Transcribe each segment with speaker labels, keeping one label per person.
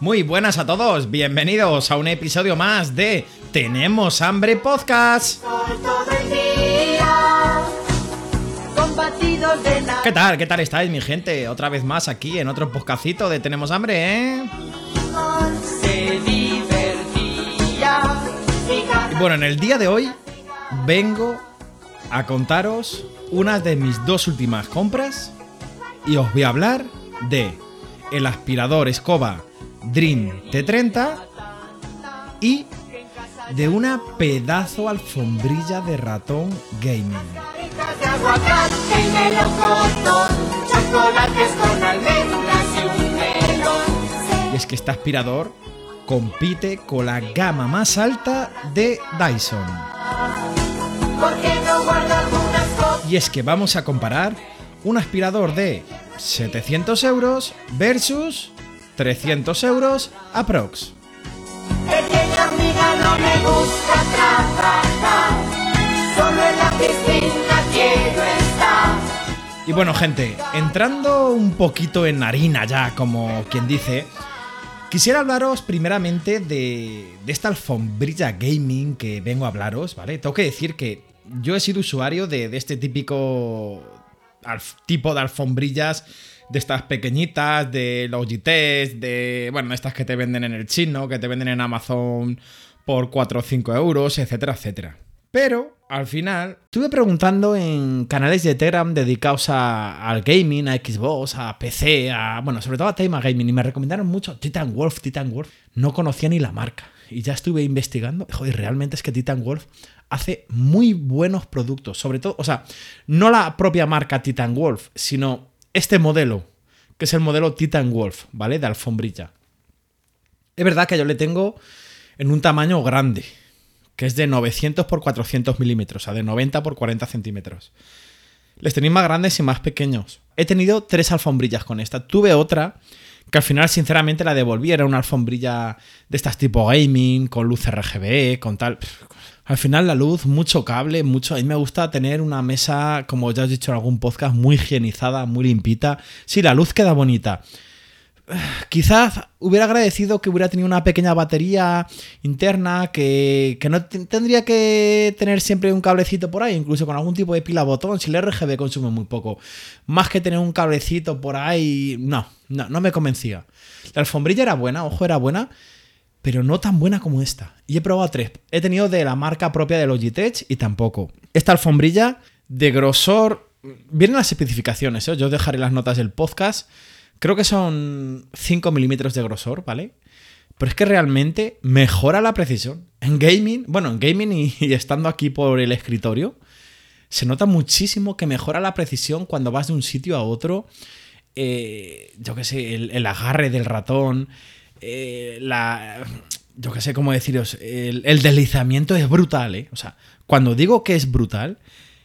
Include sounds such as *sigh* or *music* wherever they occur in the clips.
Speaker 1: Muy buenas a todos, bienvenidos a un episodio más de Tenemos Hambre Podcast. ¿Qué tal? ¿Qué tal estáis, mi gente? Otra vez más aquí en otro podcastito de Tenemos Hambre, ¿eh? Y bueno, en el día de hoy vengo a contaros una de mis dos últimas compras y os voy a hablar de el aspirador escoba Dream T30 y de una pedazo alfombrilla de ratón gaming.
Speaker 2: y
Speaker 1: es que este aspirador compite con la gama más alta de Dyson. Y es que vamos a comparar un aspirador de 700 euros versus 300 euros aprox.
Speaker 2: Pequeña amiga, no me gusta trabajar, solo en la piscina quiero estar.
Speaker 1: Y bueno, gente, entrando un poquito en harina ya, como quien dice, quisiera hablaros primeramente de, de esta alfombrilla gaming que vengo a hablaros, ¿vale? Tengo que decir que yo he sido usuario de, de este típico alf- tipo de alfombrillas, de estas pequeñitas, de Logitech, de, bueno, estas que te venden en el chino, que te venden en Amazon por 4 o 5 euros, etcétera, etcétera. Pero al final estuve preguntando en canales de Telegram dedicados a- al gaming, a Xbox, a PC, a bueno, sobre todo a tema gaming y me recomendaron mucho Titan Wolf, Titan Wolf. No conocía ni la marca y ya estuve investigando. Joder, realmente es que Titan Wolf hace muy buenos productos, sobre todo, o sea, no la propia marca Titan Wolf, sino este modelo, que es el modelo Titan Wolf, ¿vale? De alfombrilla. Es verdad que yo le tengo en un tamaño grande, que es de 900 por 400 milímetros, o sea, de 90 por 40 centímetros. Les tenéis más grandes y más pequeños. He tenido tres alfombrillas con esta. Tuve otra que al final, sinceramente, la devolví. Era una alfombrilla de estas tipo gaming, con luz RGB, con tal. Al final, la luz, mucho cable, mucho. A mí me gusta tener una mesa, como ya he dicho en algún podcast, muy higienizada, muy limpita. Sí, la luz queda bonita. *sighs* Quizás hubiera agradecido que hubiera tenido una pequeña batería interna que, que no te- tendría que tener siempre un cablecito por ahí, incluso con algún tipo de pila botón, si el RGB consume muy poco. Más que tener un cablecito por ahí, no, no, no me convencía. La alfombrilla era buena, ojo, era buena, pero no tan buena como esta. Y he probado tres. He tenido de la marca propia de Logitech y tampoco. Esta alfombrilla de grosor... Vienen las especificaciones, ¿eh? yo os dejaré las notas del podcast. Creo que son 5 milímetros de grosor, ¿vale? Pero es que realmente mejora la precisión. En gaming, bueno, en gaming y, estando aquí por el escritorio, se nota muchísimo que mejora la precisión cuando vas de un sitio a otro. Eh, yo qué sé, el, el agarre del ratón, eh, la... Yo qué sé cómo deciros, el, el deslizamiento es brutal, ¿eh? O sea, cuando digo que es brutal,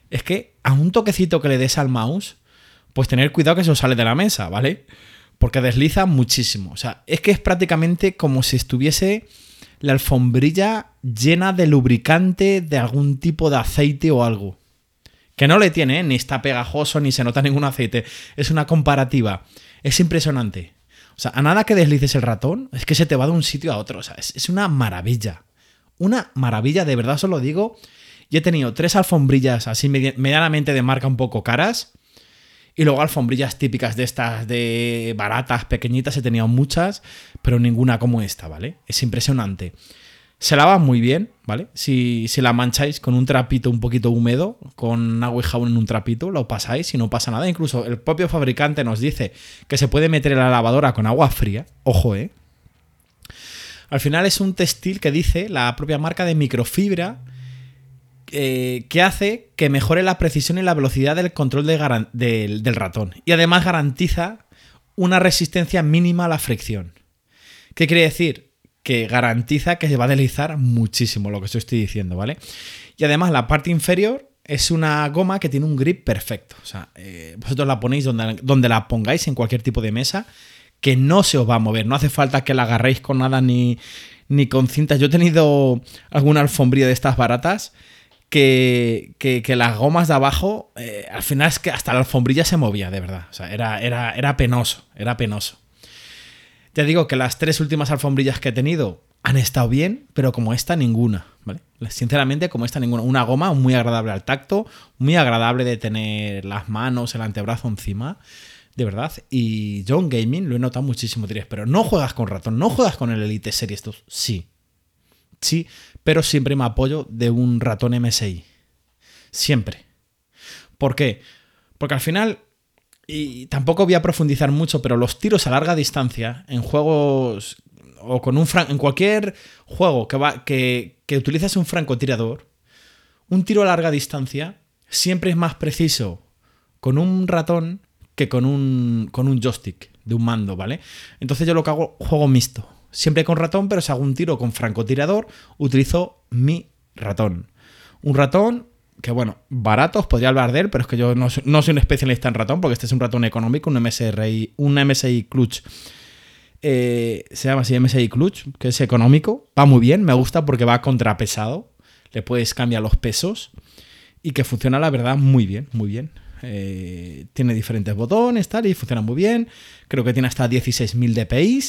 Speaker 1: es que a un toquecito que le des al mouse, pues tener cuidado que eso sale de la mesa, ¿vale? Porque desliza muchísimo. O sea, es que es prácticamente como si estuviese la alfombrilla llena de lubricante de algún tipo de aceite o algo. Que no le tiene, ¿eh? ni está pegajoso, ni se nota ningún aceite. Es una comparativa. Es impresionante. O sea, a nada que deslices el ratón, es que se te va de un sitio a otro. O sea, es, es una maravilla. Una maravilla, de verdad os lo digo. Y he tenido tres alfombrillas así medi- medianamente de marca un poco caras. Y luego alfombrillas típicas de estas de baratas, pequeñitas, he tenido muchas, pero ninguna como esta, ¿vale? Es impresionante. Se lava muy bien, ¿vale? Si, si la mancháis con un trapito un poquito húmedo, con agua y jabón en un trapito, lo pasáis y no pasa nada. Incluso el propio fabricante nos dice que se puede meter en la lavadora con agua fría. Ojo, ¿eh? Al final es un textil que dice la propia marca de microfibra eh, que hace que mejore la precisión y la velocidad del control del ratón. Y además garantiza una resistencia mínima a la fricción. ¿Qué quiere decir? Que garantiza que se va a deslizar muchísimo lo que estoy diciendo, ¿vale? Y además la parte inferior es una goma que tiene un grip perfecto. O sea, eh, vosotros la ponéis donde, donde la pongáis, en cualquier tipo de mesa, que no se os va a mover. No hace falta que la agarréis con nada ni, ni con cintas. Yo he tenido alguna alfombrilla de estas baratas que, que, las gomas de abajo, eh, al final es que hasta la alfombrilla se movía, de verdad. O sea, era, era, era penoso, era penoso. Te digo que las tres últimas alfombrillas que he tenido han estado bien, pero como esta, ninguna, ¿vale? Sinceramente, como esta, ninguna. Una goma muy agradable al tacto, muy agradable de tener las manos, el antebrazo encima, de verdad. Y John Gaming lo he notado muchísimo, diréis, pero no juegas con ratón, no juegas con el Elite Series 2. Sí, sí, pero siempre me apoyo de un ratón MSI. Siempre. ¿Por qué? Porque al final, y tampoco voy a profundizar mucho, pero los tiros a larga distancia en juegos o con un en cualquier juego que, va, que, que utilizas un francotirador, un tiro a larga distancia siempre es más preciso con un ratón que con un, con un joystick de un mando, ¿vale? Entonces yo lo que hago, juego mixto siempre con ratón, pero si hago un tiro con francotirador, utilizo mi ratón. Un ratón que, bueno, barato, os podría hablar de él, pero es que yo no, soy un especialista en ratón, porque este es un ratón económico, un MSRI, un MSI Clutch. Eh, se llama así MSI Clutch, que es económico, va muy bien, me gusta porque va contrapesado, le puedes cambiar los pesos y que funciona, la verdad, muy bien, muy bien. Eh, tiene diferentes botones, tal, y funciona muy bien. Creo que tiene hasta 16.000 dpi.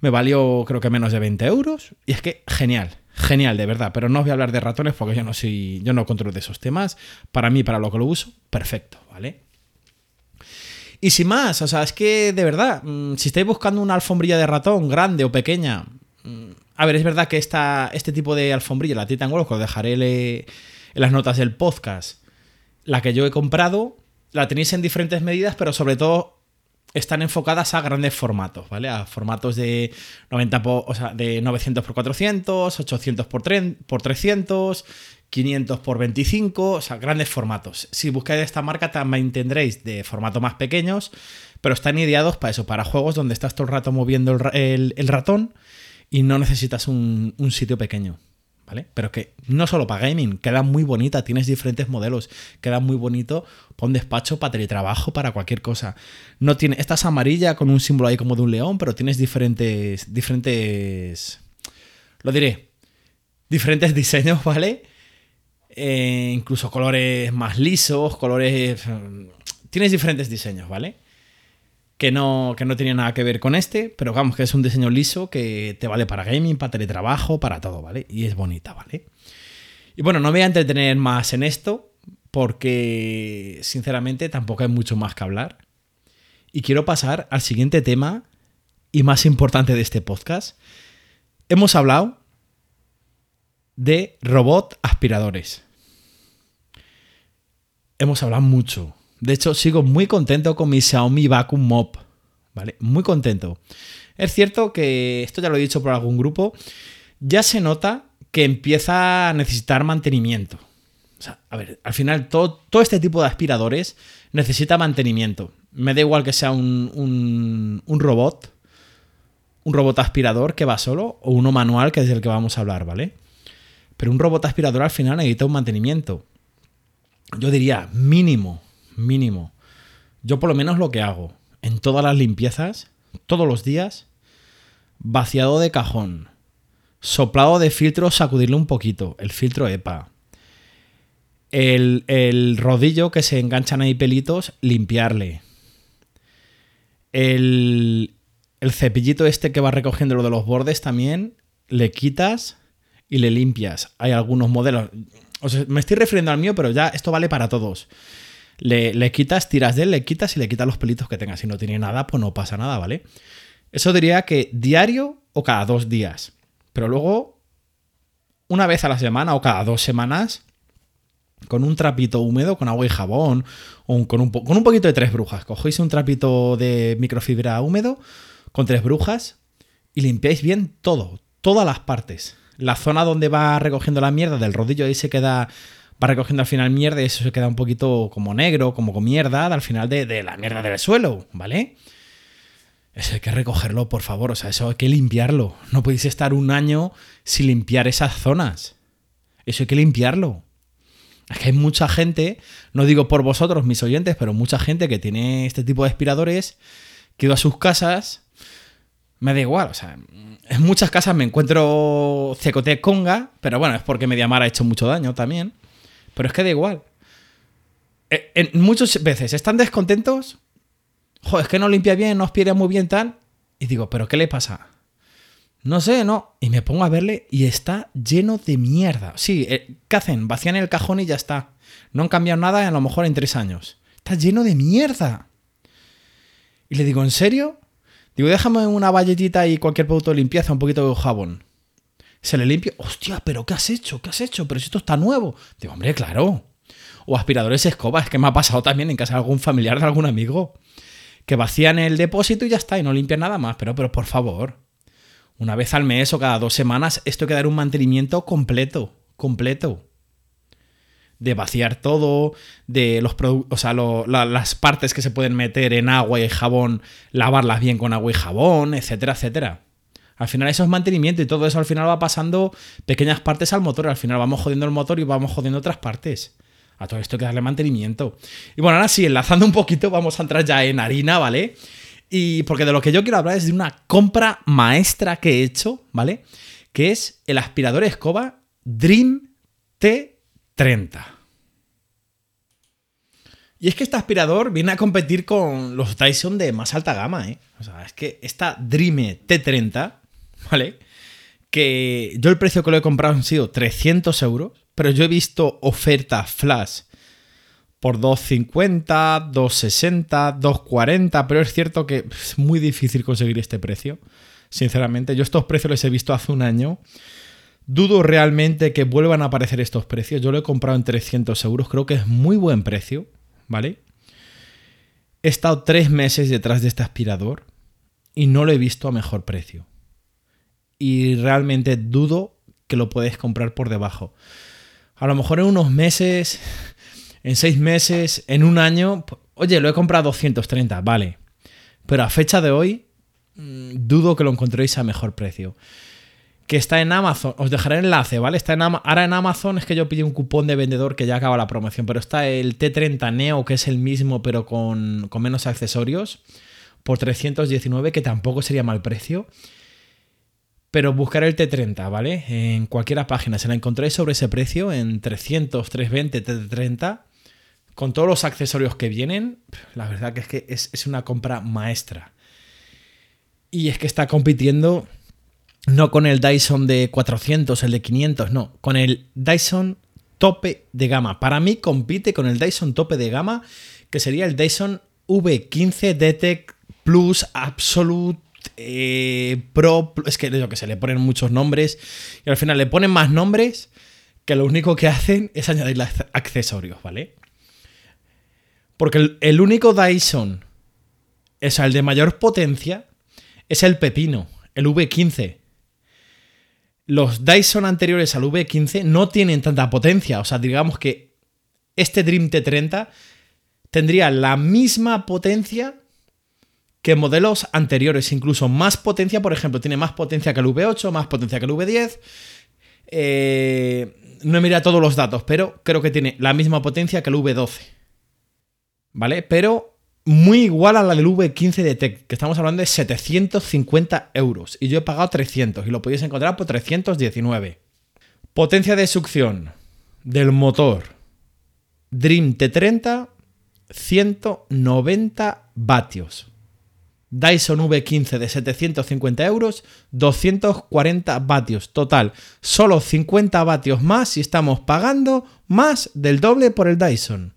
Speaker 1: Me valió creo que menos de 20 euros. Y es que genial, genial, de verdad. Pero no os voy a hablar de ratones porque yo no soy, yo no controlo de esos temas. Para mí, para lo que lo uso, perfecto, ¿vale? Y sin más, o sea, es que de verdad, mm, si estáis buscando una alfombrilla de ratón grande o pequeña, mm, a ver, es verdad que esta, este tipo de alfombrilla, la Titan Wolf, que os dejaré en las notas del podcast, la que yo he comprado, la tenéis en diferentes medidas, pero sobre todo están enfocadas a grandes formatos, ¿vale? A formatos de 90 o sea, de 900 por 400, 800 por, por 300, 500 por 25, o sea, grandes formatos. Si buscáis esta marca también tendréis de formato más pequeños, pero están ideados para eso, para juegos donde estás todo el rato moviendo el, ratón y no necesitas un sitio pequeño. Pero que no solo para gaming, queda muy bonita, tienes diferentes modelos, queda muy bonito para un despacho, para teletrabajo, para cualquier cosa. No tiene, esta es amarilla con un símbolo ahí como de un león, pero tienes diferentes, diferentes, lo diré, diferentes *laughs* diseños, ¿vale? Eh, incluso colores más lisos, colores... Tienes diferentes diseños, ¿vale? Que no, que no tiene nada que ver con este, pero vamos, que es un diseño liso que te vale para gaming, para teletrabajo, para todo, ¿vale? Y es bonita, ¿vale? Y bueno, no me voy a entretener más en esto, porque sinceramente tampoco hay mucho más que hablar. Y quiero pasar al siguiente tema y más importante de este podcast. Hemos hablado de robot aspiradores. Hemos hablado mucho de hecho, sigo muy contento con mi Xiaomi Vacuum Mop. ¿Vale? Muy contento. Es cierto que, esto ya lo he dicho por algún grupo, ya se nota que empieza a necesitar mantenimiento. O sea, a ver, al final todo, este tipo de aspiradores necesita mantenimiento. Me da igual que sea un, un, un, robot, un robot aspirador que va solo, o uno manual, que es del que vamos a hablar, ¿vale? Pero un robot aspirador al final necesita un mantenimiento. Yo diría mínimo mínimo. Yo por lo menos lo que hago en todas las limpiezas, todos los días, vaciado de cajón, soplado de filtro, sacudirle un poquito, el filtro EPA. El, el rodillo que se enganchan ahí pelitos, limpiarle. El, el cepillito este que va recogiendo lo de los bordes también, le quitas y le limpias. Hay algunos modelos. Me estoy refiriendo al mío, pero ya esto vale para todos. Le, quitas, tiras de él, le quitas y le quitas los pelitos que tenga. Si no tiene nada, pues no pasa nada, ¿vale? Eso diría que diario o cada dos días. Pero luego, una vez a la semana o cada dos semanas, con un trapito húmedo, con agua y jabón, o con, un con un poquito de tres brujas. Cogéis un trapito de microfibra húmedo con tres brujas y limpiáis bien todo, todas las partes. La zona donde va recogiendo la mierda del rodillo ahí se queda va recogiendo al final mierda y eso se queda un poquito como negro, como con mierda al final de, la mierda del suelo, ¿vale? Eso hay que recogerlo, por favor. O sea, eso hay que limpiarlo. No podéis estar un año sin limpiar esas zonas. Eso hay que limpiarlo. Es que hay mucha gente, no digo por vosotros, mis oyentes, pero mucha gente que tiene este tipo de aspiradores, que ido a sus casas, me da igual, o sea, en muchas casas me encuentro cecote conga, pero bueno, es porque Mediamar ha hecho mucho daño también, pero es que da igual. Eh, muchas veces están descontentos, joder, es que no limpia bien, no aspira muy bien tal, y digo, pero ¿qué le pasa? No sé, no. Y me pongo a verle y está lleno de mierda. Sí, eh, ¿qué hacen? Vacían el cajón y ya está. No han cambiado nada a lo mejor en tres años. Está lleno de mierda. Y le digo, ¿en serio? Digo, déjame una valletita y cualquier producto de limpieza, un poquito de jabón. Se le limpia. Hostia, pero ¿qué has hecho? ¿Qué has hecho? Pero si esto está nuevo. Digo, hombre, claro. O aspiradores escobas, que me ha pasado también en casa de algún familiar de algún amigo. Que vacían el depósito y ya está, y no limpian nada más. Pero, pero por favor. Una vez al mes o cada dos semanas, esto hay que dar un mantenimiento completo. Completo de vaciar todo, de los o sea, las partes que se pueden meter en agua y jabón, lavarlas bien con agua y jabón, etcétera, etcétera. Al final eso es mantenimiento y todo eso al final va pasando pequeñas partes al motor. Al final vamos jodiendo el motor y vamos jodiendo otras partes. A todo esto hay que darle mantenimiento. Y bueno, ahora sí, enlazando un poquito, vamos a entrar ya en harina, ¿vale? Y porque de lo que yo quiero hablar es de una compra maestra que he hecho, ¿vale? Que es el aspirador escoba Dream T30. Y es que este aspirador viene a competir con los Dyson de más alta gama, ¿eh? O sea, es que esta Dream T30, ¿vale? Que yo el precio que lo he comprado han sido 300 euros, pero yo he visto ofertas flash por 250, 260, 240, pero es cierto que es muy difícil conseguir este precio. Sinceramente, yo estos precios los he visto hace un año. Dudo realmente que vuelvan a aparecer estos precios. Yo lo he comprado en 300 euros, creo que es muy buen precio. ¿vale? He estado tres meses detrás de este aspirador y no lo he visto a mejor precio. Y realmente dudo que lo puedes comprar por debajo. A lo mejor en unos meses, en seis meses, en un año, oye, lo he comprado a 230, vale. Pero a fecha de hoy, mm, dudo que lo encontréis a mejor precio que está en Amazon. Os dejaré el enlace, ¿vale? Está en Ahora en Amazon es que yo pillé un cupón de vendedor que ya acaba la promoción, pero está el T30 Neo, que es el mismo, pero con, menos accesorios, por 319, que tampoco sería mal precio. Pero buscaré el T30, ¿vale? En cualquiera página. Se la encontré sobre ese precio, en 300, 320, T30. Con todos los accesorios que vienen, la verdad que es que es, es una compra maestra. Y es que está compitiendo no con el Dyson de 400, el de 500, no, con el Dyson tope de gama. Para mí compite con el Dyson tope de gama, que sería el Dyson V15 Detect Plus Absolute eh, Pro. Es que lo que se le ponen muchos nombres y al final le ponen más nombres que lo único que hacen es añadir accesorios, ¿vale? Porque el, el único Dyson, o sea, el de mayor potencia, es el Pepino, el V15 los Dyson anteriores al V15 no tienen tanta potencia. O sea, digamos que este Dream T30 tendría la misma potencia que modelos anteriores, incluso más potencia, por ejemplo, tiene más potencia que el V8, más potencia que el V10. Eh, no he mirado todos los datos, pero creo que tiene la misma potencia que el V12. ¿Vale? Pero muy igual a la del V15 de Tech, que estamos hablando de 750 euros. Y yo he pagado 300 y lo podéis encontrar por 319. Potencia de succión del motor Dream T30, 190 vatios. Dyson V15 de 750 euros, 240 vatios. Total, solo 50 vatios más y estamos pagando más del doble por el Dyson.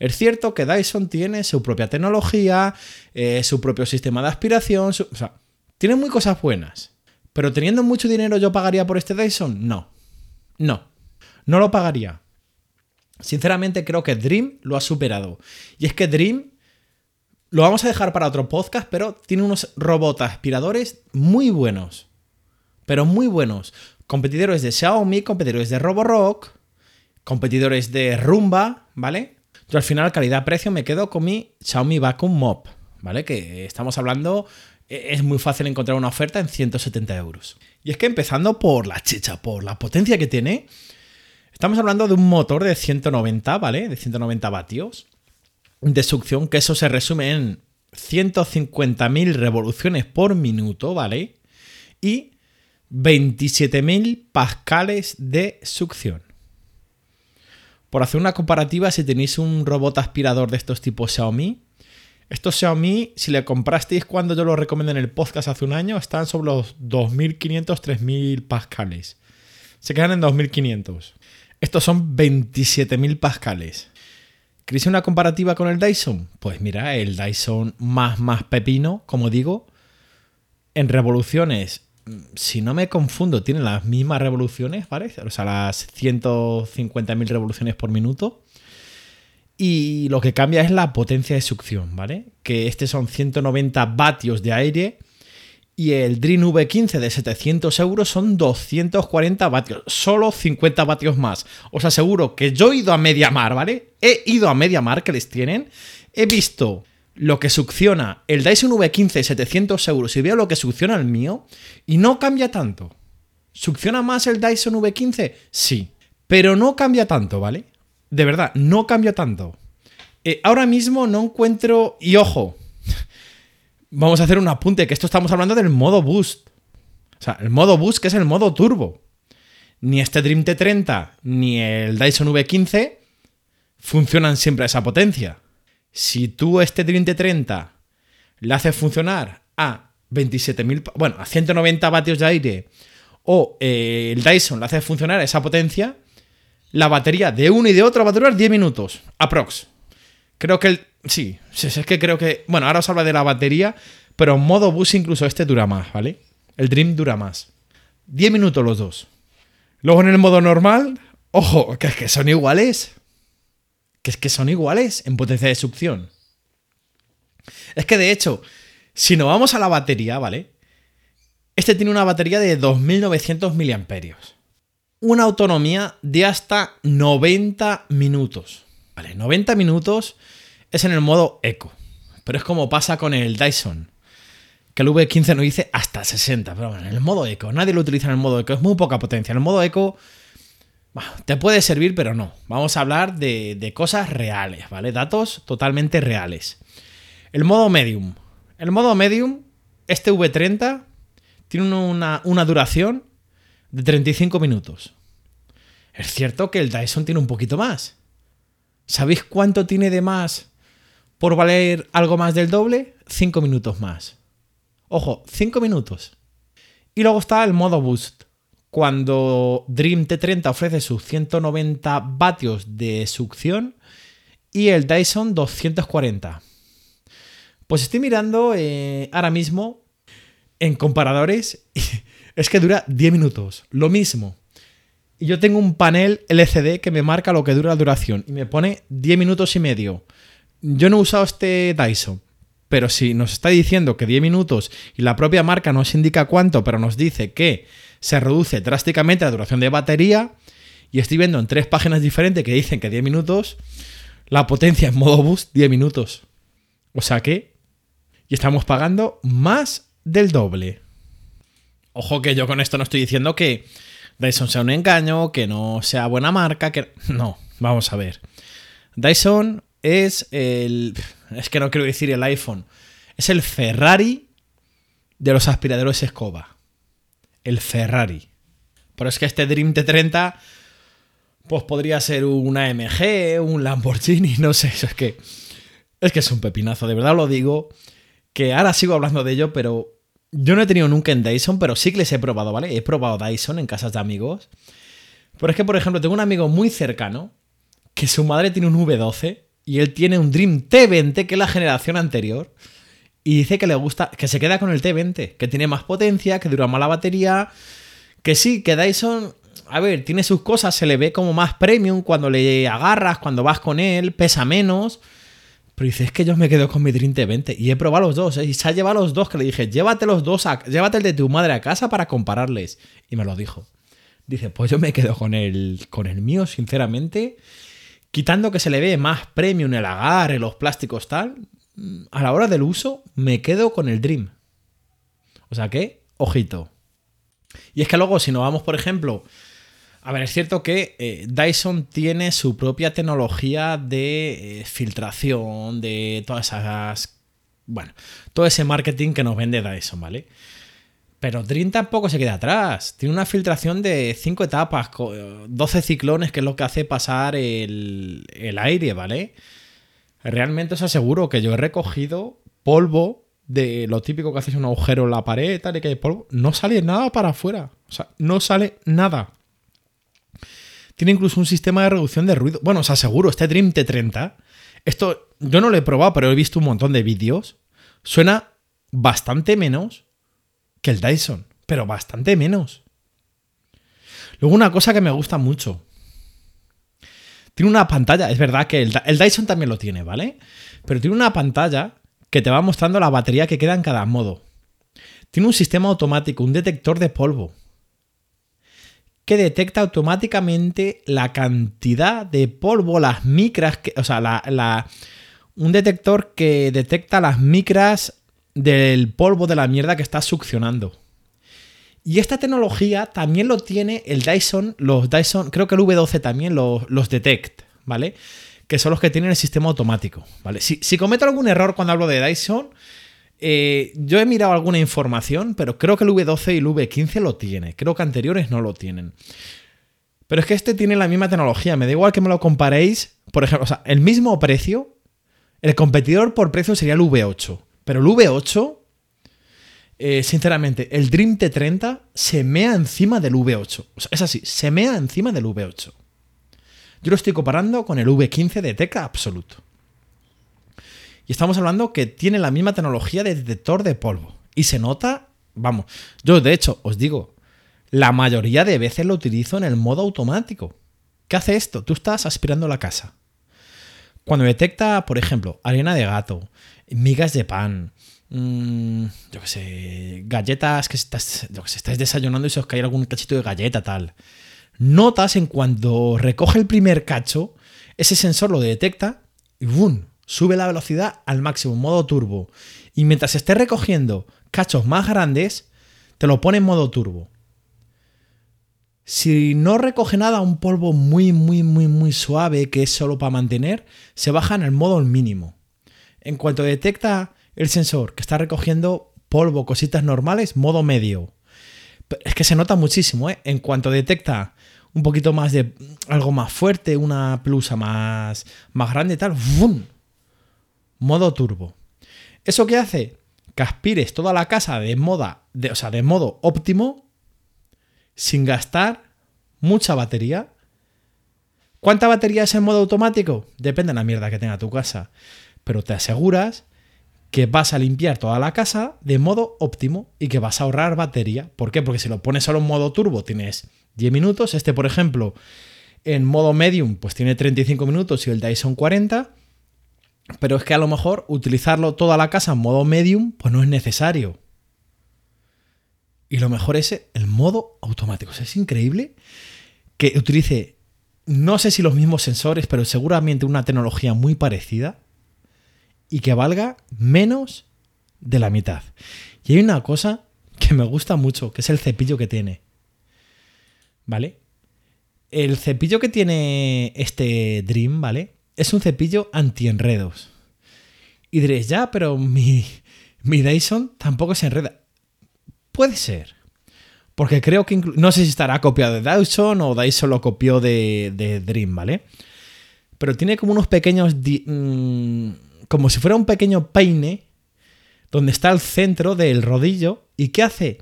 Speaker 1: Es cierto que Dyson tiene su propia tecnología, eh, su propio sistema de aspiración, o sea, tiene muy cosas buenas. Pero teniendo mucho dinero yo pagaría por este Dyson? No. No. No lo pagaría. Sinceramente creo que Dream lo ha superado. Y es que Dream lo vamos a dejar para otro podcast, pero tiene unos robots aspiradores muy buenos. Pero muy buenos. Competidores de Xiaomi, competidores de Roborock, competidores de Rumba, ¿vale? al final, calidad-precio, me quedo con mi Xiaomi Vacuum Mop, ¿vale? Que estamos hablando e- es muy fácil encontrar una oferta en 170 euros. Y es que empezando por la chicha, por la potencia que tiene, estamos hablando de un motor de 190, ¿vale? De 190 vatios de succión, que eso se resume en 150.000 revoluciones por minuto, ¿vale? Y 27.000 pascales de succión. Por hacer una comparativa, si tenéis un robot aspirador de estos tipos Xiaomi, estos Xiaomi, si le comprasteis cuando yo lo recomendé en el podcast hace un año, están sobre los 2.500, 3.000 pascales. Se quedan en 2.500. Estos son 27.000 pascales. ¿Queréis una comparativa con el Dyson? Pues mira, el Dyson más más pepino, como digo, en revoluciones, si no me confundo, tiene las mismas revoluciones, ¿vale? O sea, las 150.000 revoluciones por minuto. Y lo que cambia es la potencia de succión, ¿vale? Que este son 190 vatios de aire y el Dream V15 de 700 euros son 240 vatios, solo 50 vatios más. Os aseguro que yo he ido a Mediamar, ¿vale? He ido a Mediamar que les tienen, he visto lo que succiona el Dyson V15 de 700 euros y veo lo que succiona el mío y no cambia tanto. ¿Succiona más el Dyson V15? Sí, pero no cambia tanto, ¿vale? De verdad, no cambia tanto. Eh, ahora mismo no encuentro... Y ojo, vamos a hacer un apunte, que esto estamos hablando del modo boost. O sea, el modo boost que es el modo turbo. Ni este Dream T30 ni el Dyson V15 funcionan siempre a esa potencia. Si tú este Dream T30 le haces funcionar a 27.000, bueno, a 190 vatios de aire o eh, el Dyson le hace funcionar a esa potencia, la batería de uno y de otro va a durar 10 minutos, aprox. Creo que el, Sí, es que creo que. Bueno, ahora os habla de la batería, pero en modo bus incluso este dura más, ¿vale? El Dream dura más. 10 minutos los dos. Luego en el modo normal, ojo, que es que son iguales. Que es que son iguales en potencia de succión. Es que de hecho, si nos vamos a la batería, ¿vale? Este tiene una batería de 2900 miliamperios. Una autonomía de hasta 90 minutos. ¿Vale? 90 minutos es en el modo eco. Pero es como pasa con el Dyson. Que el V15 nos dice hasta 60. Pero bueno, en el modo eco. Nadie lo utiliza en el modo eco. Es muy poca potencia. En el modo eco te puede servir, pero no. Vamos a hablar de, cosas reales, ¿vale? Datos totalmente reales. El modo medium. El modo medium, este V30, tiene una duración de 35 minutos. Es cierto que el Dyson tiene un poquito más. ¿Sabéis cuánto tiene de más por valer algo más del doble, 5 minutos más. Ojo, 5 minutos. Y luego está el modo boost. Cuando Dream T30 ofrece sus 190 vatios de succión y el Dyson 240. Pues estoy mirando eh, ahora mismo en comparadores. *laughs* es que dura 10 minutos. Lo mismo. Y yo tengo un panel LCD que me marca lo que dura la duración. Y me pone 10 minutos y medio. Yo no he usado este Dyson, pero si nos está diciendo que 10 minutos y la propia marca nos indica cuánto, pero nos dice que se reduce drásticamente la duración de batería, y estoy viendo en tres páginas diferentes que dicen que 10 minutos, la potencia en modo boost 10 minutos. O sea que, y estamos pagando más del doble. Ojo que yo con esto no estoy diciendo que Dyson sea un engaño, que no sea buena marca, que... *laughs* No, vamos a ver. Dyson es el. *laughs* Es que no quiero decir el iPhone. Es el Ferrari de los aspiradores escoba. El Ferrari. Pero es que este Dream T30. Pues podría ser una AMG, un Lamborghini, *laughs* no sé. Es que. Es que es un pepinazo, de verdad lo digo. Que ahora sigo hablando de ello, pero. Yo no he tenido nunca en Dyson, pero sí que les he probado, ¿vale? He probado Dyson en casas de amigos. Pero es que, por ejemplo, tengo un amigo muy cercano que su madre tiene un V12 y él tiene un Dream T20, que es la generación anterior. Y dice que le gusta, que se queda con el T20, que tiene más potencia, que dura más la batería. Que sí, que Dyson, a ver, tiene sus cosas, se le ve como más premium cuando le agarras, cuando vas con él, pesa menos. Dice, es que yo me quedo con mi Dream T20. Y he probado los dos, ¿eh? y se ha llevado los dos, que le dije, llévate los dos, llévate el de tu madre a casa para compararles. Y me lo dijo. Dice, pues yo me quedo con el, con el mío, sinceramente. Quitando que se le ve más premium el agarre, los plásticos tal, a la hora del uso me quedo con el Dream. O sea que, ojito. Y es que luego, si nos vamos, por ejemplo, a ver, es cierto que eh, Dyson tiene su propia tecnología de eh, filtración, de todas esas. Bueno, todo ese marketing que nos vende Dyson, ¿vale? Pero Dream tampoco se queda atrás. Tiene una filtración de 5 etapas, 12 ciclones, que es lo que hace pasar el, el aire, ¿vale? Realmente os aseguro que yo he recogido polvo de lo típico que haces un agujero en la pared, tal y que hay polvo. No sale nada para afuera. O sea, no sale nada. Tiene incluso un sistema de reducción de ruido. Bueno, os aseguro, este Dream T30, esto yo no lo he probado, pero he visto un montón de vídeos. Suena bastante menos que el Dyson, pero bastante menos. Luego una cosa que me gusta mucho. Tiene una pantalla, es verdad que el, el Dyson también lo tiene, ¿vale? Pero tiene una pantalla que te va mostrando la batería que queda en cada modo. Tiene un sistema automático, un detector de polvo que detecta automáticamente la cantidad de polvo, las micras, o sea, la, un detector que detecta las micras del polvo de la mierda que está succionando. Y esta tecnología también lo tiene el Dyson, los Dyson, creo que el V12 también los, detect, ¿vale? Que son los que tienen el sistema automático, ¿vale? Si cometo algún error cuando hablo de Dyson, eh, yo he mirado alguna información, pero creo que el V12 y el V15 lo tiene. Creo que anteriores no lo tienen. Pero es que este tiene la misma tecnología. Me da igual que me lo comparéis. Por ejemplo, o sea, el mismo precio. El competidor por precio sería el V8. Pero el V8, eh, sinceramente, el Dream T30 se mea encima del V8. es así, se mea encima del V8. Yo lo estoy comparando con el V15 de Teca Absoluto. Y estamos hablando que tiene la misma tecnología de detector de polvo. Y se nota, vamos, yo de hecho os digo, la mayoría de veces lo utilizo en el modo automático. ¿Qué hace esto? Tú estás aspirando la casa. Cuando detecta, por ejemplo, arena de gato, migas de pan, mmm, yo qué sé, galletas que estás, yo que sé, desayunando y se os cae algún cachito de galleta, tal. Notas en cuando recoge el primer cacho, ese sensor lo detecta y ¡bum! Sube la velocidad al máximo, modo turbo. Y mientras esté recogiendo cachos más grandes, te lo pone en modo turbo. Si no recoge nada, un polvo muy, muy, muy, muy suave que es solo para mantener, se baja en el modo mínimo. En cuanto detecta el sensor que está recogiendo polvo, cositas normales, modo medio. Es que se nota muchísimo, ¿eh? En cuanto detecta un poquito más de algo más fuerte, una plusa más, más grande y tal, ¡bum! Modo turbo. ¿Eso qué hace? Que aspires toda la casa de, moda, o sea, de modo óptimo sin gastar mucha batería. ¿Cuánta batería es en modo automático? Depende de la mierda que tenga tu casa. Pero te aseguras que vas a limpiar toda la casa de modo óptimo y que vas a ahorrar batería. ¿Por qué? Porque si lo pones solo en modo turbo tienes 10 minutos. Este, por ejemplo, en modo medium, pues tiene 35 minutos y el Dyson 40. Pero es que a lo mejor utilizarlo toda la casa en modo medium, pues no es necesario. Y lo mejor es el modo automático. es increíble que utilice, no sé si los mismos sensores, pero seguramente una tecnología muy parecida y que valga menos de la mitad. Y hay una cosa que me gusta mucho, que es el cepillo que tiene. ¿Vale? El cepillo que tiene este Dream, ¿vale? Es un cepillo anti-enredos. Y diréis, ya, pero mi, mi Dyson tampoco se enreda. Puede ser. Porque creo que no sé si estará copiado de Dyson o Dyson lo copió de, Dream, ¿vale? Pero tiene como unos pequeños. Mm, como si fuera un pequeño peine donde está el centro del rodillo. ¿Y qué hace?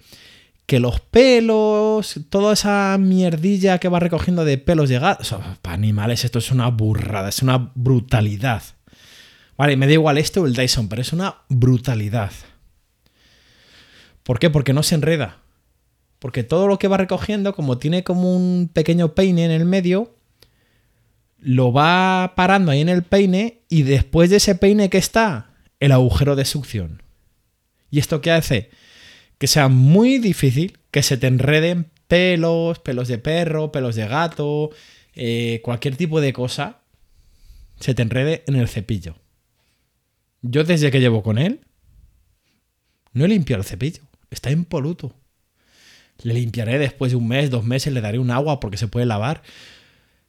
Speaker 1: Que los pelos, toda esa mierdilla que va recogiendo de pelos de gato, para animales esto es una burrada, es una brutalidad. Vale, me da igual esto o el Dyson, pero es una brutalidad. ¿Por qué? Porque no se enreda. Porque todo lo que va recogiendo, como tiene como un pequeño peine en el medio, lo va parando ahí en el peine y después de ese peine que está, el agujero de succión. ¿Y esto qué hace? Que sea muy difícil que se te enreden pelos, pelos de perro, pelos de gato, eh, cualquier tipo de cosa, se te enrede en el cepillo. Yo desde que llevo con él, no he limpiado el cepillo. está impoluto. Le limpiaré después de un mes, dos meses, le daré un agua porque se puede lavar.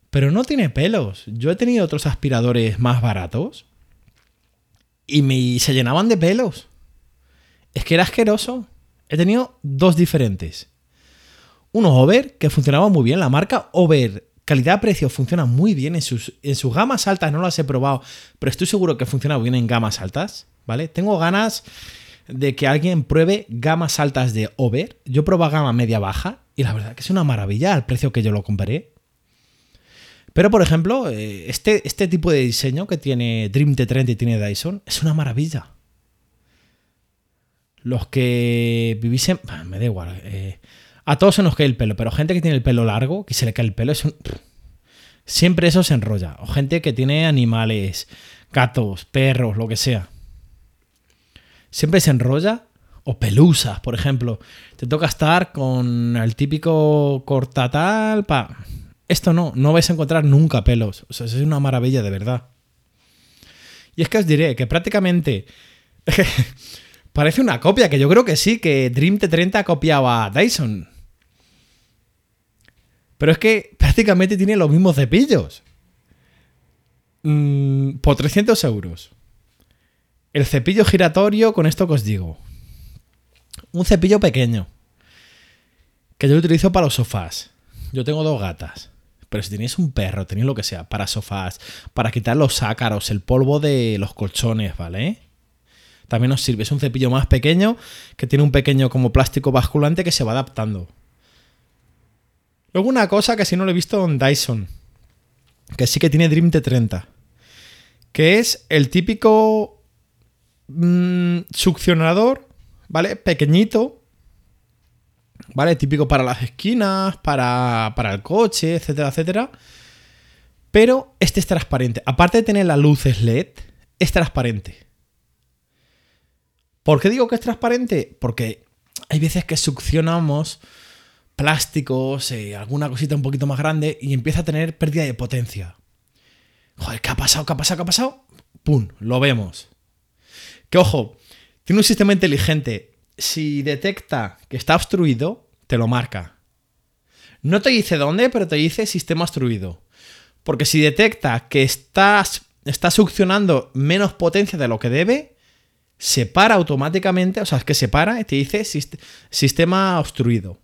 Speaker 1: Pero no tiene pelos. Yo he tenido otros aspiradores más baratos y me, se llenaban de pelos. Es que era asqueroso. He tenido dos diferentes. Uno Over, que funcionaba muy bien. La marca Over, calidad-precio, funciona muy bien. En sus, en sus gamas altas no las he probado, pero estoy seguro que funciona bien en gamas altas. ¿Vale? Tengo ganas de que alguien pruebe gamas altas de Over. Yo probé gama media baja y la verdad que es una maravilla al precio que yo lo compré. Pero, por ejemplo, eh, este, este tipo de diseño que tiene Dream T30 y tiene Dyson es una maravilla. Los que vivisen. Me da igual. Eh, a todos se nos cae el pelo, pero gente que tiene el pelo largo, que se le cae el pelo, es siempre eso se enrolla. O gente que tiene animales, gatos, perros, lo que sea. Siempre se enrolla. O pelusas, por ejemplo. Te toca estar con el típico cortatal. Pa. Esto no, no vais a encontrar nunca pelos. O sea, es una maravilla de verdad. Y es que os diré que prácticamente. *laughs* Parece una copia, que yo creo que sí, que Dream T30 copiaba a Dyson. Pero es que prácticamente tiene los mismos cepillos. Mm, por 300 euros. El cepillo giratorio, con esto que os digo. Un cepillo pequeño. Que yo lo utilizo para los sofás. Yo tengo dos gatas. Pero si tenéis un perro, tenéis lo que sea, para sofás, para quitar los ácaros, el polvo de los colchones, ¿vale? También os sirve. Es un cepillo más pequeño que tiene un pequeño como plástico basculante que se va adaptando. Luego una cosa que si no lo he visto en Dyson, que sí que tiene Dream T30, que es el típico mm, succionador, ¿vale? Pequeñito, ¿vale? Típico para las esquinas, para, para el coche, etcétera, etcétera. Pero este es transparente. Aparte de tener las luces LED, es transparente. ¿Por qué digo que es transparente? Porque hay veces que succionamos plásticos, eh, alguna cosita un poquito más grande y empieza a tener pérdida de potencia. Joder, ¿qué ha pasado? ¿Qué ha pasado? ¿Qué ha pasado? ¡Pum! Lo vemos. Que ojo, tiene un sistema inteligente. Si detecta que está obstruido, te lo marca. No te dice dónde, pero te dice sistema obstruido. Porque si detecta que estás, está succionando menos potencia de lo que debe, se para automáticamente, o sea, es que se para y te dice sistema obstruido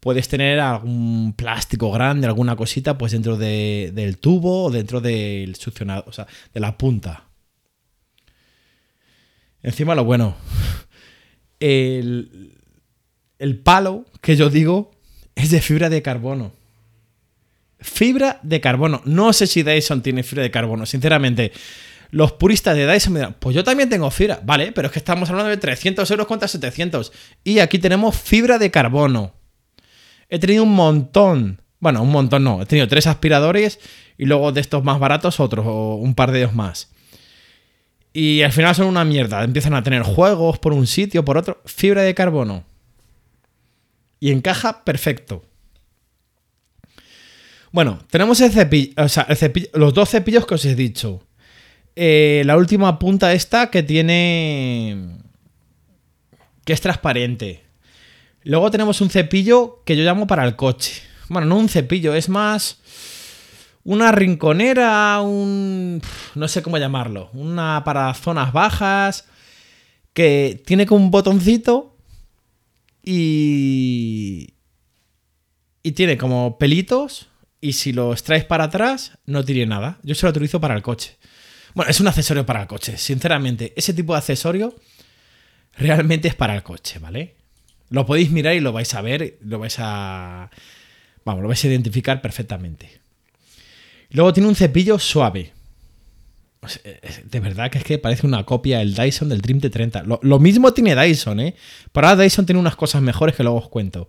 Speaker 1: puedes tener algún plástico grande, alguna cosita, pues dentro del tubo o dentro del succionado, o sea, de la punta. Encima lo bueno, el, el palo que yo digo es de fibra de carbono. Fibra de carbono. No sé si Dyson tiene fibra de carbono, sinceramente. Los puristas de Dyson me dirán, pues yo también tengo fibra. Vale, pero es que estamos hablando de 300 euros contra 700. Y aquí tenemos fibra de carbono. He tenido un montón. Bueno, un montón no. He tenido tres aspiradores y luego de estos más baratos otros, o un par de ellos más. Y al final son una mierda. Empiezan a tener juegos por un sitio, por otro. Fibra de carbono. Y encaja perfecto. Bueno, tenemos el cepillo, o sea, el cepillo, los dos cepillos que os he dicho. Eh, la última punta esta que tiene... que es transparente. Luego tenemos un cepillo que yo llamo para el coche. Bueno, no un cepillo, es más una rinconera, un... no sé cómo llamarlo. Una para zonas bajas que tiene como un botoncito y... Y tiene como pelitos y si lo extraes para atrás no tiene nada. Yo se lo utilizo para el coche. Bueno, es un accesorio para el coche. Sinceramente, ese tipo de accesorio realmente es para el coche, ¿vale? Lo podéis mirar y lo vais a ver, lo vais a. Vamos, lo vais a identificar perfectamente. Luego tiene un cepillo suave. De verdad que es que parece una copia del Dyson del Dream T30. Lo, mismo tiene Dyson, ¿eh? Pero ahora Dyson tiene unas cosas mejores que luego os cuento.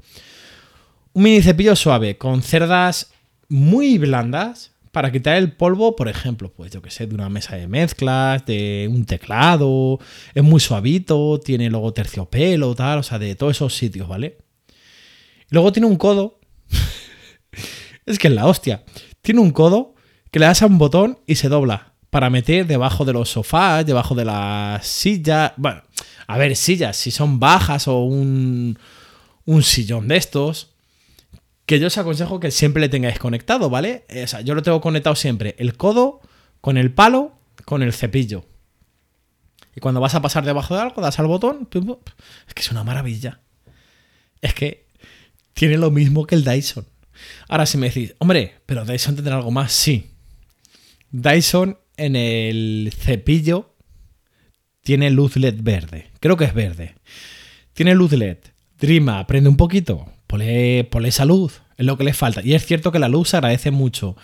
Speaker 1: Un mini cepillo suave con cerdas muy blandas para quitar el polvo, por ejemplo, pues yo que sé, de una mesa de mezclas, de un teclado, es muy suavito, tiene luego terciopelo, tal, o sea, de todos esos sitios, ¿vale? Luego tiene un codo, *laughs* es que es la hostia, tiene un codo que le das a un botón y se dobla para meter debajo de los sofás, debajo de las sillas. Bueno, a ver, sillas, si son bajas o un, un sillón de estos. Que yo os aconsejo que siempre le tengáis conectado, ¿vale? O sea, yo lo tengo conectado siempre. El codo con el palo, con el cepillo. Y cuando vas a pasar debajo de algo, das al botón. Es que es una maravilla. Es que tiene lo mismo que el Dyson. Ahora, si me decís, hombre, pero Dyson tendrá algo más, sí. Dyson en el cepillo tiene luz LED verde. Creo que es verde. Tiene luz LED. Drima, aprende un poquito. Ponle, esa luz. Es lo que le falta. Y es cierto que la luz se agradece mucho.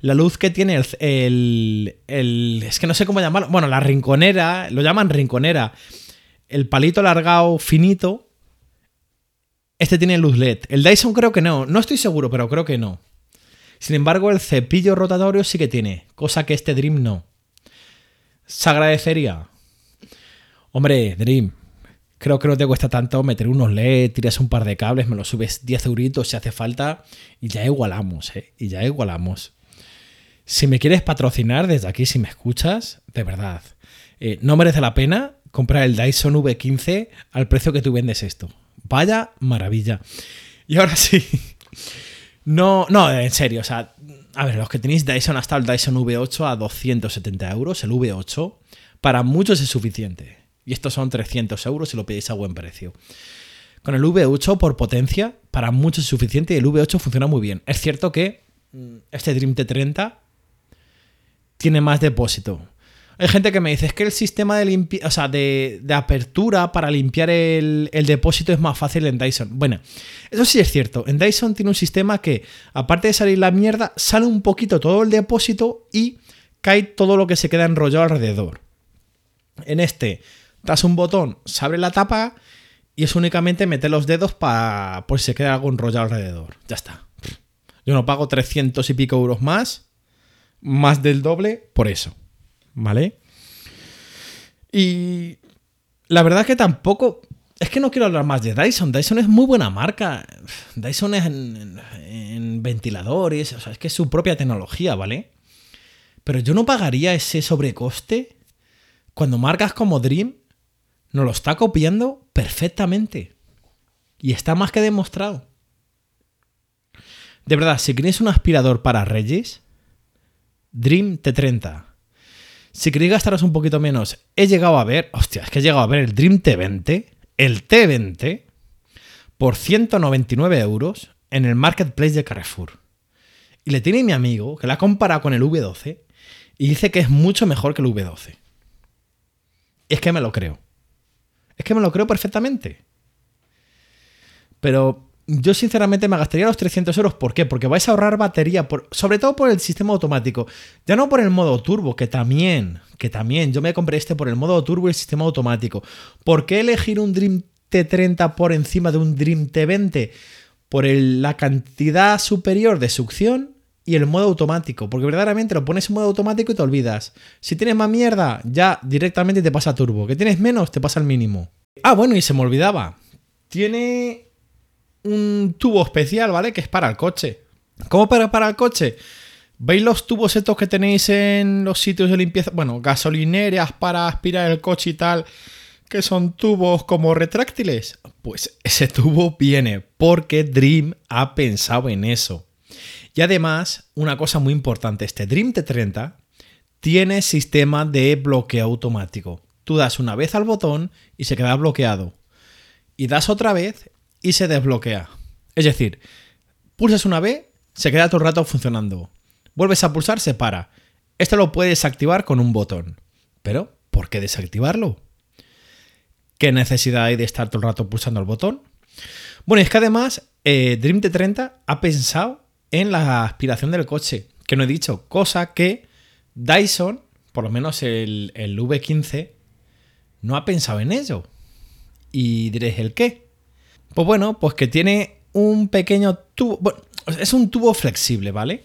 Speaker 1: La luz que tiene el, el, Es que no sé cómo llamarlo. Bueno, la rinconera. Lo llaman rinconera. El palito alargado finito. Este tiene luz LED. El Dyson creo que no. No estoy seguro, pero creo que no. Sin embargo, el cepillo rotatorio sí que tiene, cosa que este Dream no. Se agradecería. Hombre, Dream, creo que no te cuesta tanto meter unos LED, tiras un par de cables, me lo subes 10 euritos si hace falta y ya igualamos, ¿eh? Y ya igualamos. Si me quieres patrocinar desde aquí, si me escuchas, de verdad, eh, no merece la pena comprar el Dyson V15 al precio que tú vendes esto. Vaya maravilla. Y ahora sí. *laughs* No, no, en serio, o sea, a ver, los que tenéis Dyson hasta el Dyson V8 a 270 euros, el V8, para muchos es suficiente. Y estos son 300 euros si lo pedís a buen precio. Con el V8 por potencia, para muchos es suficiente y el V8 funciona muy bien. Es cierto que mm, este Dream T30 tiene más depósito. Hay gente que me dice, es que el sistema de, sea, de, apertura para limpiar el, depósito es más fácil en Dyson. Bueno, eso sí es cierto. En Dyson tiene un sistema que, aparte de salir la mierda, sale un poquito todo el depósito y cae todo lo que se queda enrollado alrededor. En este, das un botón, se abre la tapa y es únicamente meter los dedos para si se queda algo enrollado alrededor. Ya está. Yo no pago 300 y pico euros más, más del doble, por eso. ¿vale? Y la verdad es que tampoco... Es que no quiero hablar más de Dyson. Dyson es muy buena marca. Dyson es en, ventiladores. O sea, es que es su propia tecnología, ¿vale? Pero yo no pagaría ese sobrecoste cuando marcas como Dream nos lo está copiando perfectamente. Y está más que demostrado. De verdad, si queréis un aspirador para Reyes, Dream T30. Si queréis gastaros un poquito menos, he llegado a ver, hostia, es que he llegado a ver el Dream T20, el T20, por 199 euros en el marketplace de Carrefour. Y le tiene mi amigo, que la ha comparado con el V12, y dice que es mucho mejor que el V12. Y es que me lo creo. Es que me lo creo perfectamente. Pero yo sinceramente me gastaría los 300 euros. ¿Por qué? Porque vais a ahorrar batería, sobre todo por el sistema automático. Ya no por el modo turbo, que también, que también. Yo me compré este por el modo turbo y el sistema automático. ¿Por qué elegir un Dream T30 por encima de un Dream T20? Por la cantidad superior de succión y el modo automático. Porque verdaderamente lo pones en modo automático y te olvidas. Si tienes más mierda, ya directamente te pasa turbo. Que tienes menos, te pasa al mínimo. Ah, bueno, y se me olvidaba. Tiene un tubo especial, ¿vale? Que es para el coche. ¿Cómo para, para el coche? ¿Veis los tubos estos que tenéis en los sitios de limpieza? Bueno, gasolineras para aspirar el coche y tal, que son tubos como retráctiles. Pues ese tubo viene porque Dream ha pensado en eso. Y además, una cosa muy importante, este Dream T30 tiene sistema de bloqueo automático. Tú das una vez al botón y se queda bloqueado. Y das otra vez y se desbloquea. Es decir, pulsas una vez, se queda todo el rato funcionando. Vuelves a pulsar, se para. Esto lo puedes activar con un botón. Pero, ¿por qué desactivarlo? ¿Qué necesidad hay de estar todo el rato pulsando el botón? Bueno, es que además eh, Dream T30 ha pensado en la aspiración del coche, que no he dicho, cosa que Dyson, por lo menos el, el V15, no ha pensado en ello. Y diréis, ¿el qué? Pues bueno, pues que tiene un pequeño tubo. Bueno, es un tubo flexible, ¿vale?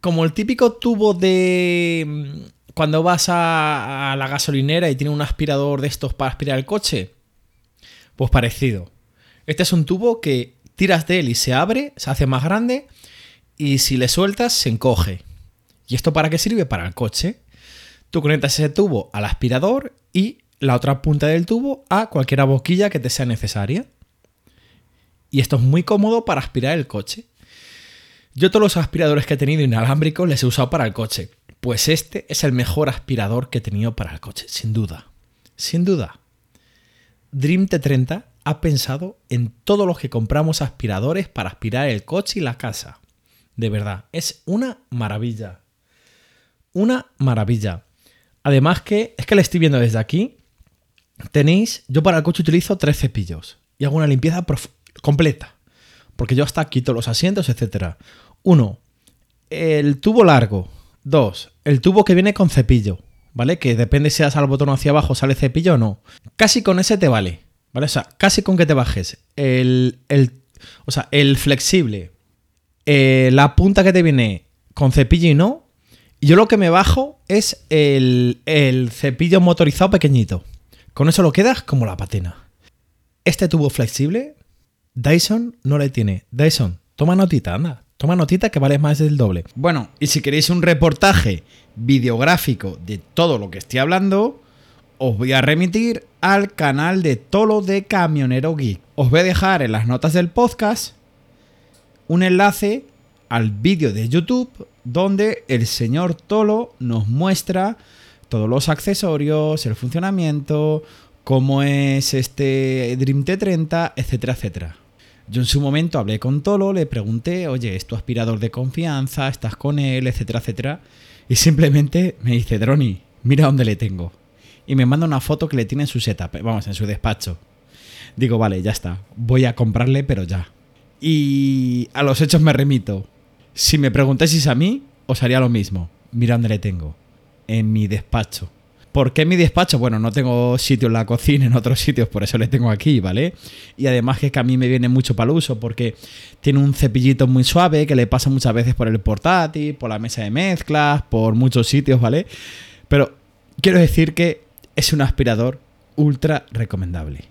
Speaker 1: Como el típico tubo de. Mm, cuando vas a, la gasolinera y tiene un aspirador de estos para aspirar el coche. Pues parecido. Este es un tubo que tiras de él y se abre, se hace más grande y si le sueltas se encoge. ¿Y esto para qué sirve? Para el coche. Tú conectas ese tubo al aspirador y la otra punta del tubo a cualquier boquilla que te sea necesaria. Y esto es muy cómodo para aspirar el coche. Yo todos los aspiradores que he tenido inalámbricos les he usado para el coche. Pues este es el mejor aspirador que he tenido para el coche, sin duda. Sin duda. Dream T30 ha pensado en todos los que compramos aspiradores para aspirar el coche y la casa. De verdad, es una maravilla. Una maravilla. Además que, es que le estoy viendo desde aquí. Tenéis, yo para el coche utilizo tres cepillos y hago una limpieza completa. Porque yo hasta quito los asientos, etc. Uno, el tubo largo. Dos, el tubo que viene con cepillo. ¿Vale? Que depende si das al botón hacia abajo, sale cepillo o no. Casi con ese te vale. ¿Vale? O sea, casi con que te bajes. El, o sea, el flexible. Eh, la punta que te viene con cepillo y no. Yo lo que me bajo es el, el cepillo motorizado pequeñito. Con eso lo quedas como la patena. Este tubo flexible Dyson no le tiene. Dyson, toma notita, anda. Toma notita que vale más del doble. Bueno, y si queréis un reportaje videográfico de todo lo que estoy hablando, os voy a remitir al canal de Tolo de Camionero Geek. Os voy a dejar en las notas del podcast un enlace al vídeo de YouTube donde el señor Tolo nos muestra todos los accesorios, el funcionamiento, cómo es este Dream T30, etcétera, etcétera. Yo en su momento hablé con Tolo, le pregunté, oye, ¿es tu aspirador de confianza? ¿Estás con él? Etcétera, etcétera. Y simplemente me dice, Droni, mira dónde le tengo. Y me manda una foto que le tiene en su setup, vamos, en su despacho. Digo, vale, ya está. Voy a comprarle, pero ya. Y a los hechos me remito. Si me preguntáis a mí, os haría lo mismo. Mira dónde le tengo. En mi despacho. ¿Por qué mi despacho? Bueno, no tengo sitio en la cocina en otros sitios, por eso le tengo aquí, ¿vale? Y además que es que a mí me viene mucho para el uso, porque tiene un cepillito muy suave que le pasa muchas veces por el portátil, por la mesa de mezclas, por muchos sitios, ¿vale? Pero quiero decir que es un aspirador ultra recomendable.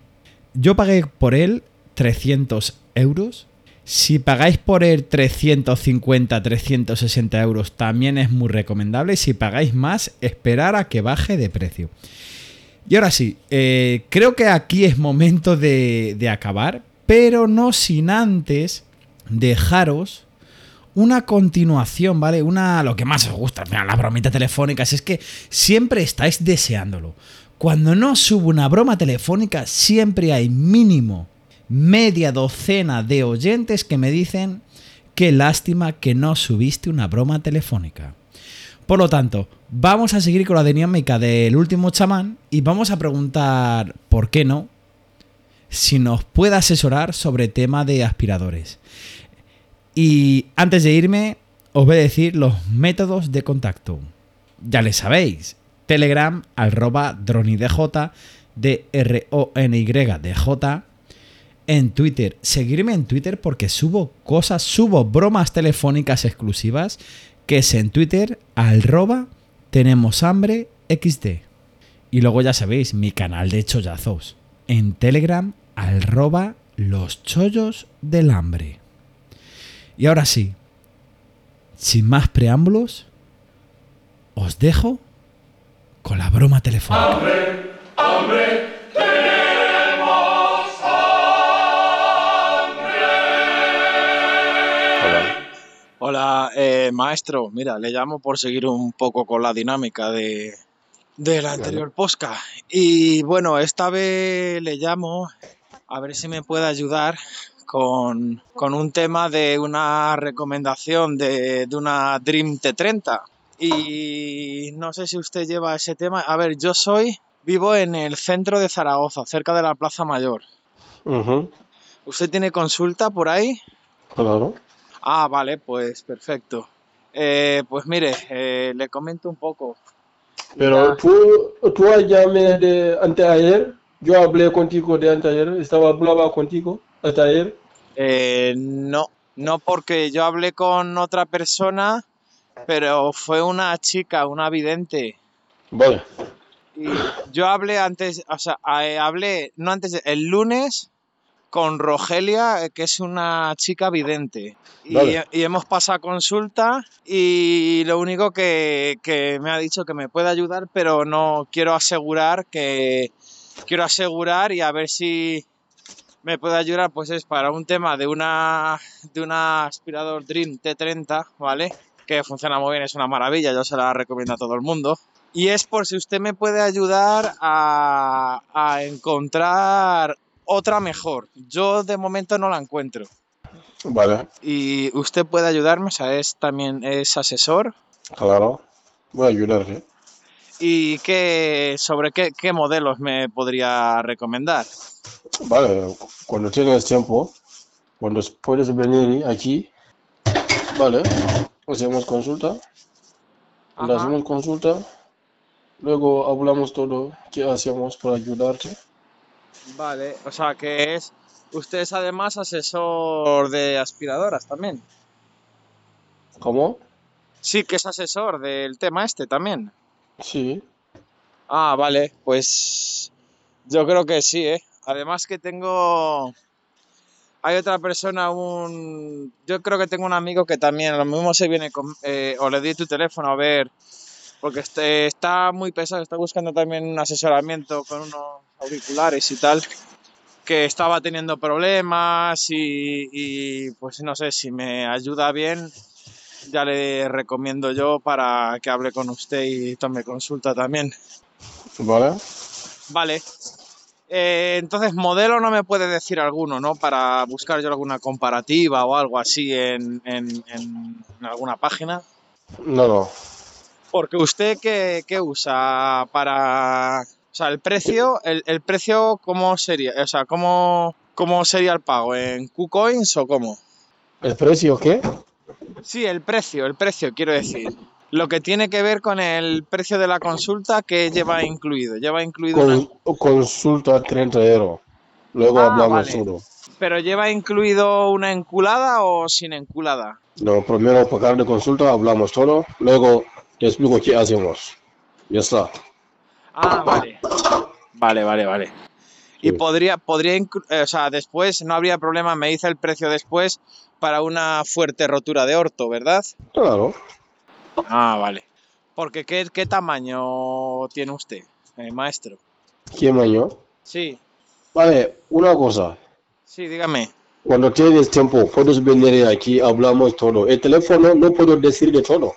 Speaker 1: Yo pagué por él 300 euros si pagáis por el 350, 360 euros también es muy recomendable. Si pagáis más, esperar a que baje de precio. Y ahora sí, eh, creo que aquí es momento de, acabar, pero no sin antes dejaros una continuación, ¿vale? Una, lo que más os gusta, la bromita telefónica, es que siempre estáis deseándolo. Cuando no subo una broma telefónica, siempre hay mínimo media docena de oyentes que me dicen qué lástima que no subiste una broma telefónica. Por lo tanto, vamos a seguir con la dinámica del último chamán y vamos a preguntar, ¿por qué no? Si nos puede asesorar sobre tema de aspiradores. Y antes de irme, os voy a decir los métodos de contacto. Ya les sabéis, Telegram arroba dronidj, d r o n y d j en Twitter. Seguirme en Twitter porque subo cosas, subo bromas telefónicas exclusivas, que es en Twitter, arroba tenemos hambre. Y luego ya sabéis, mi canal de chollazos. En Telegram, arroba los chollos del hambre. Y ahora sí, sin más preámbulos, os dejo con la broma telefónica. ¡Hambre! ¡Hambre!
Speaker 3: Hola, eh, maestro. Mira, le llamo por seguir un poco con la dinámica de, la anterior posca. Y bueno, esta vez le llamo a ver si me puede ayudar con, un tema de una recomendación de, de, una Dream T30. Y no sé si usted lleva ese tema. A ver, yo soy, vivo en el centro de Zaragoza, cerca de la Plaza Mayor. ¿Usted tiene consulta por ahí?
Speaker 4: Claro.
Speaker 3: Ah, vale, pues perfecto. Eh, pues mire, eh, le comento un poco.
Speaker 4: Pero tú, tú llamé de anteayer, yo hablé contigo de anteayer, estaba hablando contigo hasta ayer.
Speaker 3: Eh, no, no porque yo hablé con otra persona, pero fue una chica, una vidente.
Speaker 4: Vale.
Speaker 3: Y yo hablé antes, o sea, hablé, no antes, el lunes con Rogelia, eh, que es una chica vidente. Y hemos pasado consulta y lo único que, que me ha dicho que me puede ayudar, pero no quiero asegurar que quiero asegurar y a ver si me puede ayudar, pues es para un tema de una de una aspirador Dream T30, ¿vale? Que funciona muy bien, es una maravilla, yo se la recomiendo a todo el mundo. Y es por si usted me puede ayudar a, a encontrar otra mejor. Yo de momento no la encuentro.
Speaker 4: Vale,
Speaker 3: Y usted puede ayudarme, o sea, es también es asesor.
Speaker 4: claro. Voy a ayudarte.
Speaker 3: ¿Y qué, sobre qué, qué modelos me podría recomendar?
Speaker 4: Vale, cuando tienes tiempo, cuando puedes venir aquí, vale, hacemos consulta, le
Speaker 3: Ajá.
Speaker 4: hacemos consulta, luego hablamos todo, qué hacemos para ayudarte.
Speaker 3: Vale, o sea que es. Usted es además asesor de aspiradoras también.
Speaker 4: ¿Cómo?
Speaker 3: Sí, que es asesor del tema este también.
Speaker 4: Sí,
Speaker 3: Ah, vale, pues yo creo que sí, ¿eh? Además que tengo... Hay otra persona, un... Yo creo que tengo un amigo que también, lo mismo se viene con... eh, o le di tu teléfono a ver, porque este- está muy pesado, está buscando también un asesoramiento con unos auriculares y tal, que estaba teniendo problemas y, y pues no sé, si me ayuda bien, ya le recomiendo yo para que hable con usted y tome consulta también.
Speaker 4: vale.
Speaker 3: Vale. Eh, entonces, modelo no me puede decir alguno, ¿no? Para buscar yo alguna comparativa o algo así en, en- alguna página.
Speaker 4: No, no.
Speaker 3: Porque usted, ¿qué, qué usa para... O sea, el precio, el, el precio, ¿cómo sería? O sea, ¿cómo, ¿cómo sería el pago? ¿En KuCoins o cómo?
Speaker 4: ¿El precio qué?
Speaker 3: Sí, el precio, el precio, quiero decir. Lo que tiene que ver con el precio de la consulta que lleva incluido. Lleva incluido una...
Speaker 4: Con, consulta 30 euros. Luego
Speaker 3: Ah,
Speaker 4: hablamos
Speaker 3: vale.
Speaker 4: todo.
Speaker 3: ¿Pero lleva incluido una enculada o sin enculada?
Speaker 4: No, primero pagar de consulta, hablamos todo, luego te explico qué hacemos. Ya está.
Speaker 3: Ah, vale. Vale, vale, vale. Y podría, podría, eh, o sea, después no habría problema, me dice el precio después para una fuerte rotura de orto, ¿verdad?
Speaker 4: Claro.
Speaker 3: Ah, vale. Porque ¿qué, qué tamaño tiene usted, eh, maestro?
Speaker 4: ¿Quién año?
Speaker 3: Sí,
Speaker 4: Vale, una cosa.
Speaker 3: sí, dígame.
Speaker 4: Cuando tienes tiempo, puedes venir aquí, hablamos todo. El teléfono no puedo decir de todo.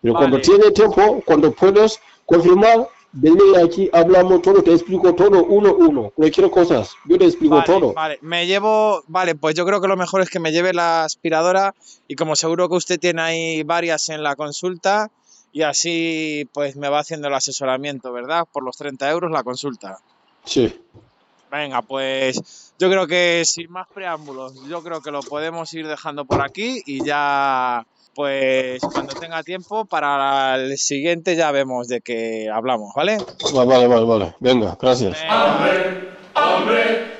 Speaker 4: Pero cuando
Speaker 3: Vale.
Speaker 4: tienes tiempo, cuando puedes confirmar, venir aquí, hablamos todo, te explico todo uno a uno. Cualquier cosa, yo te explico
Speaker 3: Vale,
Speaker 4: todo.
Speaker 3: vale, me llevo, vale, pues yo creo que lo mejor es que me lleve la aspiradora y como seguro que usted tiene ahí varias en la consulta y así pues me va haciendo el asesoramiento, ¿verdad? Por los 30 euros la consulta.
Speaker 4: Sí.
Speaker 3: Venga, pues yo creo que sin más preámbulos, yo creo que lo podemos ir dejando por aquí y ya pues cuando tenga tiempo para el siguiente ya vemos de qué hablamos, ¿vale?
Speaker 4: Vale, vale, vale. vale. Venga, gracias.
Speaker 5: Hambre,